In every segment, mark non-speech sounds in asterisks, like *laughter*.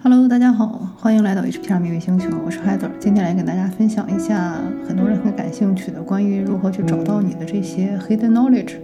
Hello，大家好，欢迎来到 HPR 秘密星球，我是 Heather，今天来给大家分享一下很多人很感兴趣的关于如何去找到你的这些 hidden knowledge。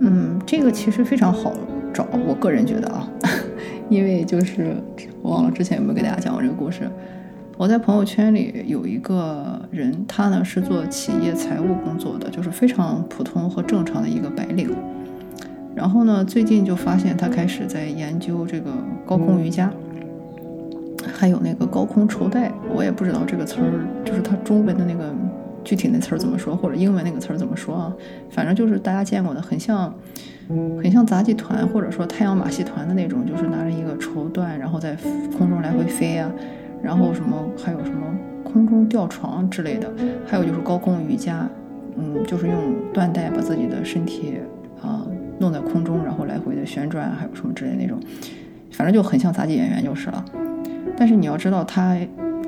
嗯，这个其实非常好找，我个人觉得啊，*laughs* 因为就是我忘了之前有没有给大家讲过这个故事。我在朋友圈里有一个人，他呢是做企业财务工作的，就是非常普通和正常的一个白领。然后呢，最近就发现他开始在研究这个高空瑜伽。还有那个高空绸带，我也不知道这个词儿，就是它中文的那个具体那词儿怎么说，或者英文那个词儿怎么说啊？反正就是大家见过的，很像，很像杂技团或者说太阳马戏团的那种，就是拿着一个绸缎，然后在空中来回飞啊，然后什么还有什么空中吊床之类的，还有就是高空瑜伽，嗯，就是用缎带把自己的身体啊弄在空中，然后来回的旋转，还有什么之类那种，反正就很像杂技演员就是了。但是你要知道他，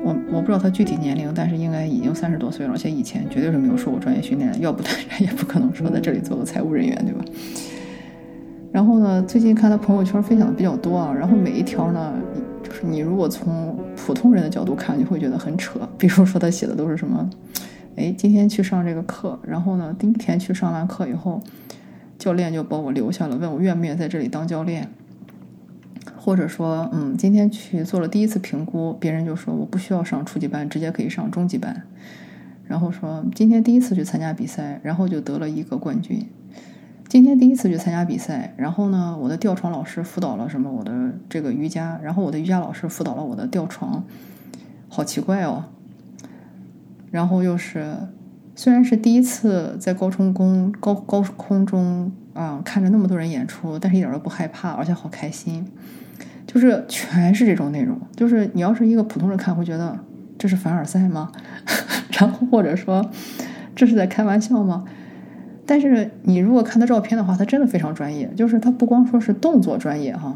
我我不知道他具体年龄，但是应该已经三十多岁了，而且以前绝对是没有受过专业训练，要不他也不可能说在这里做个财务人员，对吧？然后呢，最近看他朋友圈分享的比较多啊，然后每一条呢，就是你如果从普通人的角度看，你会觉得很扯。比如说他写的都是什么，哎，今天去上这个课，然后呢，第一天去上完课以后，教练就把我留下了，问我愿不愿意在这里当教练。或者说，嗯，今天去做了第一次评估，别人就说我不需要上初级班，直接可以上中级班。然后说今天第一次去参加比赛，然后就得了一个冠军。今天第一次去参加比赛，然后呢，我的吊床老师辅导了什么我的这个瑜伽，然后我的瑜伽老师辅导了我的吊床，好奇怪哦。然后又是，虽然是第一次在高空空高高空中啊看着那么多人演出，但是一点都不害怕，而且好开心。就是全是这种内容，就是你要是一个普通人看，会觉得这是凡尔赛吗？*laughs* 然后或者说这是在开玩笑吗？但是你如果看他照片的话，他真的非常专业。就是他不光说是动作专业哈，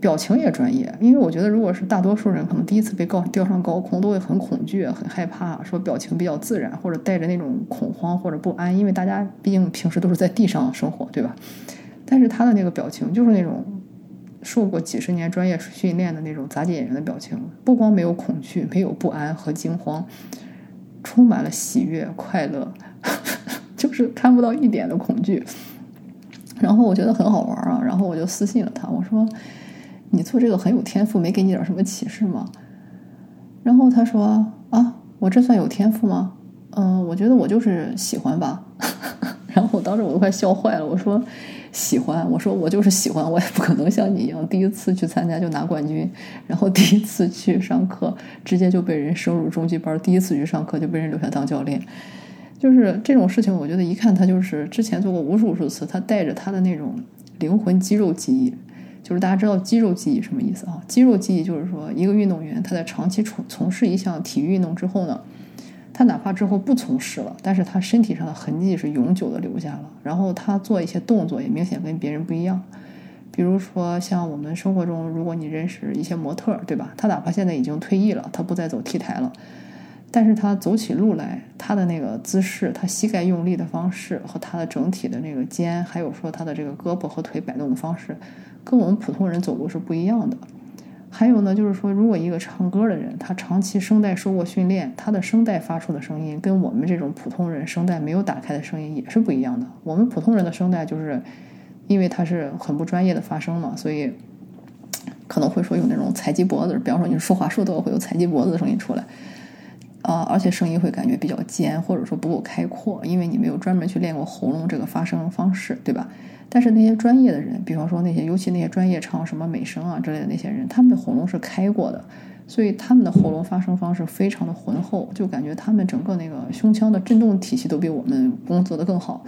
表情也专业。因为我觉得，如果是大多数人可能第一次被高吊上高空，都会很恐惧、很害怕，说表情比较自然，或者带着那种恐慌或者不安，因为大家毕竟平时都是在地上生活，对吧？但是他的那个表情就是那种。受过几十年专业训练的那种杂技演员的表情，不光没有恐惧，没有不安和惊慌，充满了喜悦、快乐，*laughs* 就是看不到一点的恐惧。然后我觉得很好玩啊，然后我就私信了他，我说：“你做这个很有天赋，没给你点什么启示吗？”然后他说：“啊，我这算有天赋吗？嗯，我觉得我就是喜欢吧。”然后当时我都快笑坏了，我说。喜欢我说我就是喜欢，我也不可能像你一样第一次去参加就拿冠军，然后第一次去上课直接就被人升入中级班，第一次去上课就被人留下当教练，就是这种事情，我觉得一看他就是之前做过无数无数次，他带着他的那种灵魂肌肉记忆，就是大家知道肌肉记忆什么意思啊？肌肉记忆就是说一个运动员他在长期从从事一项体育运动之后呢。他哪怕之后不从事了，但是他身体上的痕迹是永久的留下了。然后他做一些动作也明显跟别人不一样。比如说，像我们生活中，如果你认识一些模特，对吧？他哪怕现在已经退役了，他不再走 T 台了，但是他走起路来，他的那个姿势，他膝盖用力的方式和他的整体的那个肩，还有说他的这个胳膊和腿摆动的方式，跟我们普通人走路是不一样的。还有呢，就是说，如果一个唱歌的人，他长期声带受过训练，他的声带发出的声音跟我们这种普通人声带没有打开的声音也是不一样的。我们普通人的声带就是因为他是很不专业的发声嘛，所以可能会说有那种踩鸡脖子，比方说你说话说多会有踩鸡脖子的声音出来啊，而且声音会感觉比较尖，或者说不够开阔，因为你没有专门去练过喉咙这个发声方式，对吧？但是那些专业的人，比方说那些，尤其那些专业唱什么美声啊之类的那些人，他们的喉咙是开过的，所以他们的喉咙发声方式非常的浑厚，就感觉他们整个那个胸腔的振动体系都比我们工作的更好。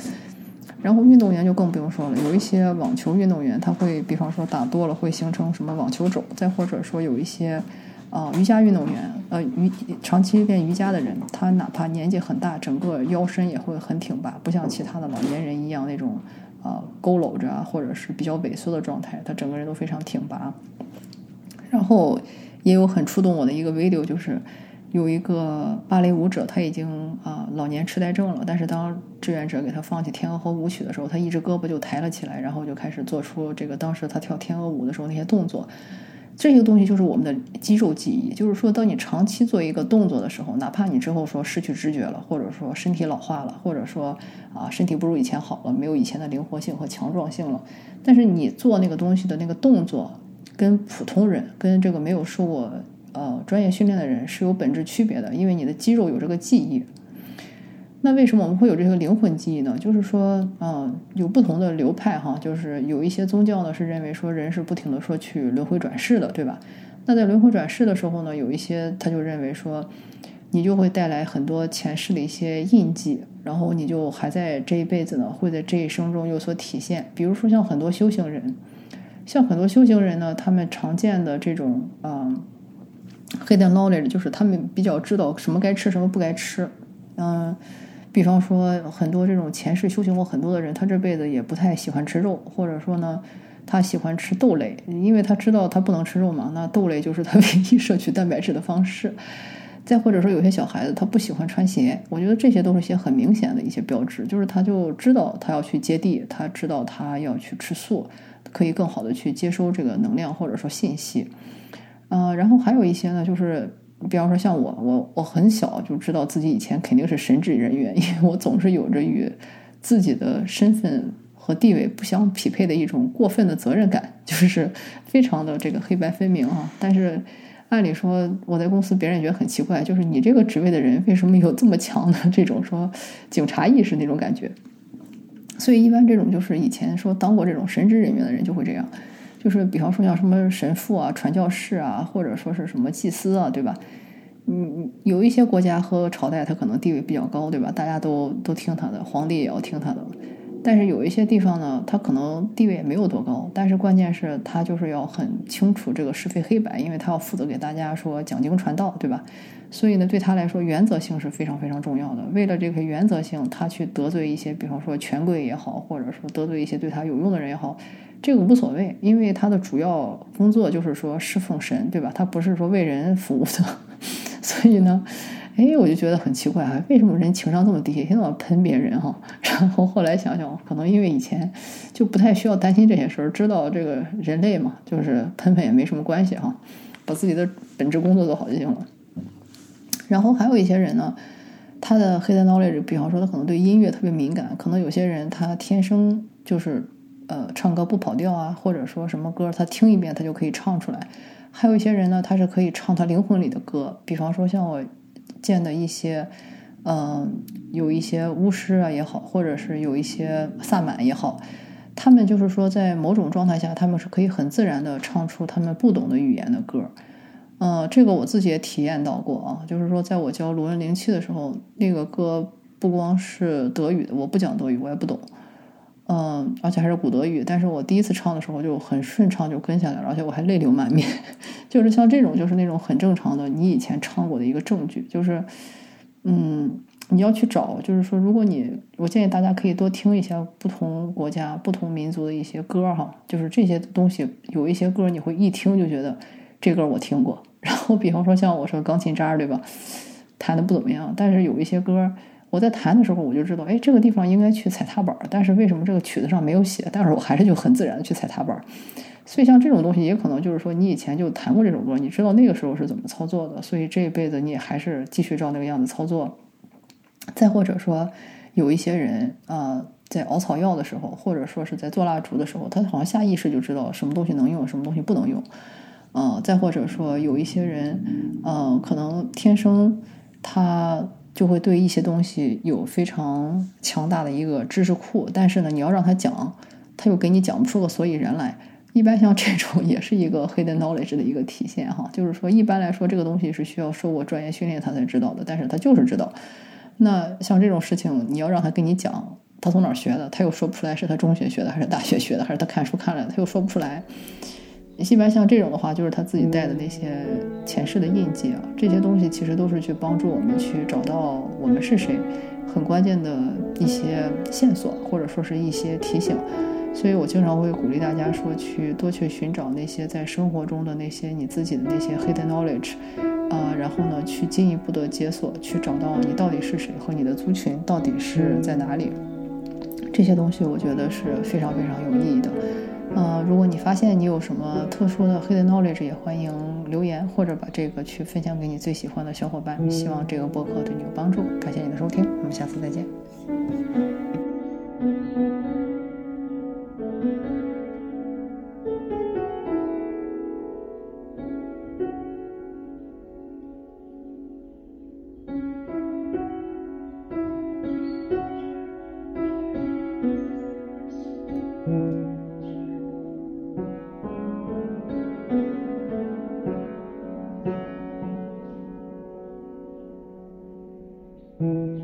然后运动员就更不用说了，有一些网球运动员，他会比方说打多了会形成什么网球肘，再或者说有一些啊瑜伽运动员，呃瑜长期练瑜伽的人，他哪怕年纪很大，整个腰身也会很挺拔，不像其他的老年人一样那种。啊，佝偻着啊，或者是比较萎缩的状态，他整个人都非常挺拔。然后也有很触动我的一个 video，就是有一个芭蕾舞者，他已经啊老年痴呆症了，但是当志愿者给他放起天鹅和舞曲的时候，他一只胳膊就抬了起来，然后就开始做出这个当时他跳天鹅舞的时候那些动作。这些东西就是我们的肌肉记忆，就是说，当你长期做一个动作的时候，哪怕你之后说失去知觉了，或者说身体老化了，或者说啊身体不如以前好了，没有以前的灵活性和强壮性了，但是你做那个东西的那个动作，跟普通人，跟这个没有受过呃专业训练的人是有本质区别的，因为你的肌肉有这个记忆。那为什么我们会有这个灵魂记忆呢？就是说，嗯，有不同的流派哈，就是有一些宗教呢是认为说人是不停的说去轮回转世的，对吧？那在轮回转世的时候呢，有一些他就认为说，你就会带来很多前世的一些印记，然后你就还在这一辈子呢，会在这一生中有所体现。比如说像很多修行人，像很多修行人呢，他们常见的这种啊，hidden knowledge 就是他们比较知道什么该吃，什么不该吃，嗯。比方说，很多这种前世修行过很多的人，他这辈子也不太喜欢吃肉，或者说呢，他喜欢吃豆类，因为他知道他不能吃肉嘛，那豆类就是他 *laughs* 唯一摄取蛋白质的方式。再或者说，有些小孩子他不喜欢穿鞋，我觉得这些都是些很明显的一些标志，就是他就知道他要去接地，他知道他要去吃素，可以更好的去接收这个能量或者说信息。嗯，然后还有一些呢，就是。比方说像我，我我很小就知道自己以前肯定是神职人员，因为我总是有着与自己的身份和地位不相匹配的一种过分的责任感，就是非常的这个黑白分明啊。但是按理说我在公司，别人也觉得很奇怪，就是你这个职位的人为什么有这么强的这种说警察意识那种感觉？所以一般这种就是以前说当过这种神职人员的人就会这样。就是比方说像什么神父啊、传教士啊，或者说是什么祭司啊，对吧？嗯，有一些国家和朝代，他可能地位比较高，对吧？大家都都听他的，皇帝也要听他的。但是有一些地方呢，他可能地位也没有多高，但是关键是他就是要很清楚这个是非黑白，因为他要负责给大家说讲经传道，对吧？所以呢，对他来说，原则性是非常非常重要的。为了这个原则性，他去得罪一些，比方说权贵也好，或者说得罪一些对他有用的人也好。这个无所谓，因为他的主要工作就是说侍奉神，对吧？他不是说为人服务的，*laughs* 所以呢，哎，我就觉得很奇怪啊，为什么人情商这么低，天天喷别人哈？*laughs* 然后后来想想，可能因为以前就不太需要担心这些事儿，知道这个人类嘛，就是喷喷也没什么关系哈，把自己的本职工作做好就行了。然后还有一些人呢，他的黑 knowledge，比方说他可能对音乐特别敏感，可能有些人他天生就是。呃，唱歌不跑调啊，或者说什么歌，他听一遍他就可以唱出来。还有一些人呢，他是可以唱他灵魂里的歌，比方说像我见的一些，嗯，有一些巫师啊也好，或者是有一些萨满也好，他们就是说在某种状态下，他们是可以很自然的唱出他们不懂的语言的歌。嗯，这个我自己也体验到过啊，就是说在我教罗恩灵气的时候，那个歌不光是德语的，我不讲德语，我也不懂。嗯，而且还是古德语，但是我第一次唱的时候就很顺畅，就跟下来了，而且我还泪流满面。*laughs* 就是像这种，就是那种很正常的，你以前唱过的一个证据。就是，嗯，你要去找，就是说，如果你，我建议大家可以多听一些不同国家、不同民族的一些歌哈，就是这些东西，有一些歌你会一听就觉得这歌我听过。*laughs* 然后，比方说像我说钢琴渣对吧，弹的不怎么样，但是有一些歌。我在弹的时候，我就知道，哎，这个地方应该去踩踏板，但是为什么这个曲子上没有写？但是我还是就很自然的去踩踏板。所以像这种东西，也可能就是说，你以前就弹过这首歌，你知道那个时候是怎么操作的，所以这一辈子你也还是继续照那个样子操作。再或者说，有一些人啊，在熬草药的时候，或者说是在做蜡烛的时候，他好像下意识就知道什么东西能用，什么东西不能用。嗯，再或者说，有一些人，嗯，可能天生他。就会对一些东西有非常强大的一个知识库，但是呢，你要让他讲，他又给你讲不出个所以然来。一般像这种 *laughs* 也是一个 hidden knowledge 的一个体现哈，就是说一般来说这个东西是需要受过专业训练他才知道的，但是他就是知道。那像这种事情，你要让他跟你讲，他从哪儿学的，他又说不出来是他中学学的还是大学学的，还是他看书看来的，他又说不出来。一般像这种的话，就是他自己带的那些前世的印记啊，这些东西其实都是去帮助我们去找到我们是谁，很关键的一些线索，或者说是一些提醒。所以我经常会鼓励大家说，去多去寻找那些在生活中的那些你自己的那些 hidden knowledge，啊，然后呢，去进一步的解锁，去找到你到底是谁和你的族群到底是在哪里。这些东西我觉得是非常非常有意义的。呃，如果你发现你有什么特殊的 hidden knowledge，也欢迎留言或者把这个去分享给你最喜欢的小伙伴。希望这个播客对你有帮助。感谢你的收听，我们下次再见。Mm-hmm.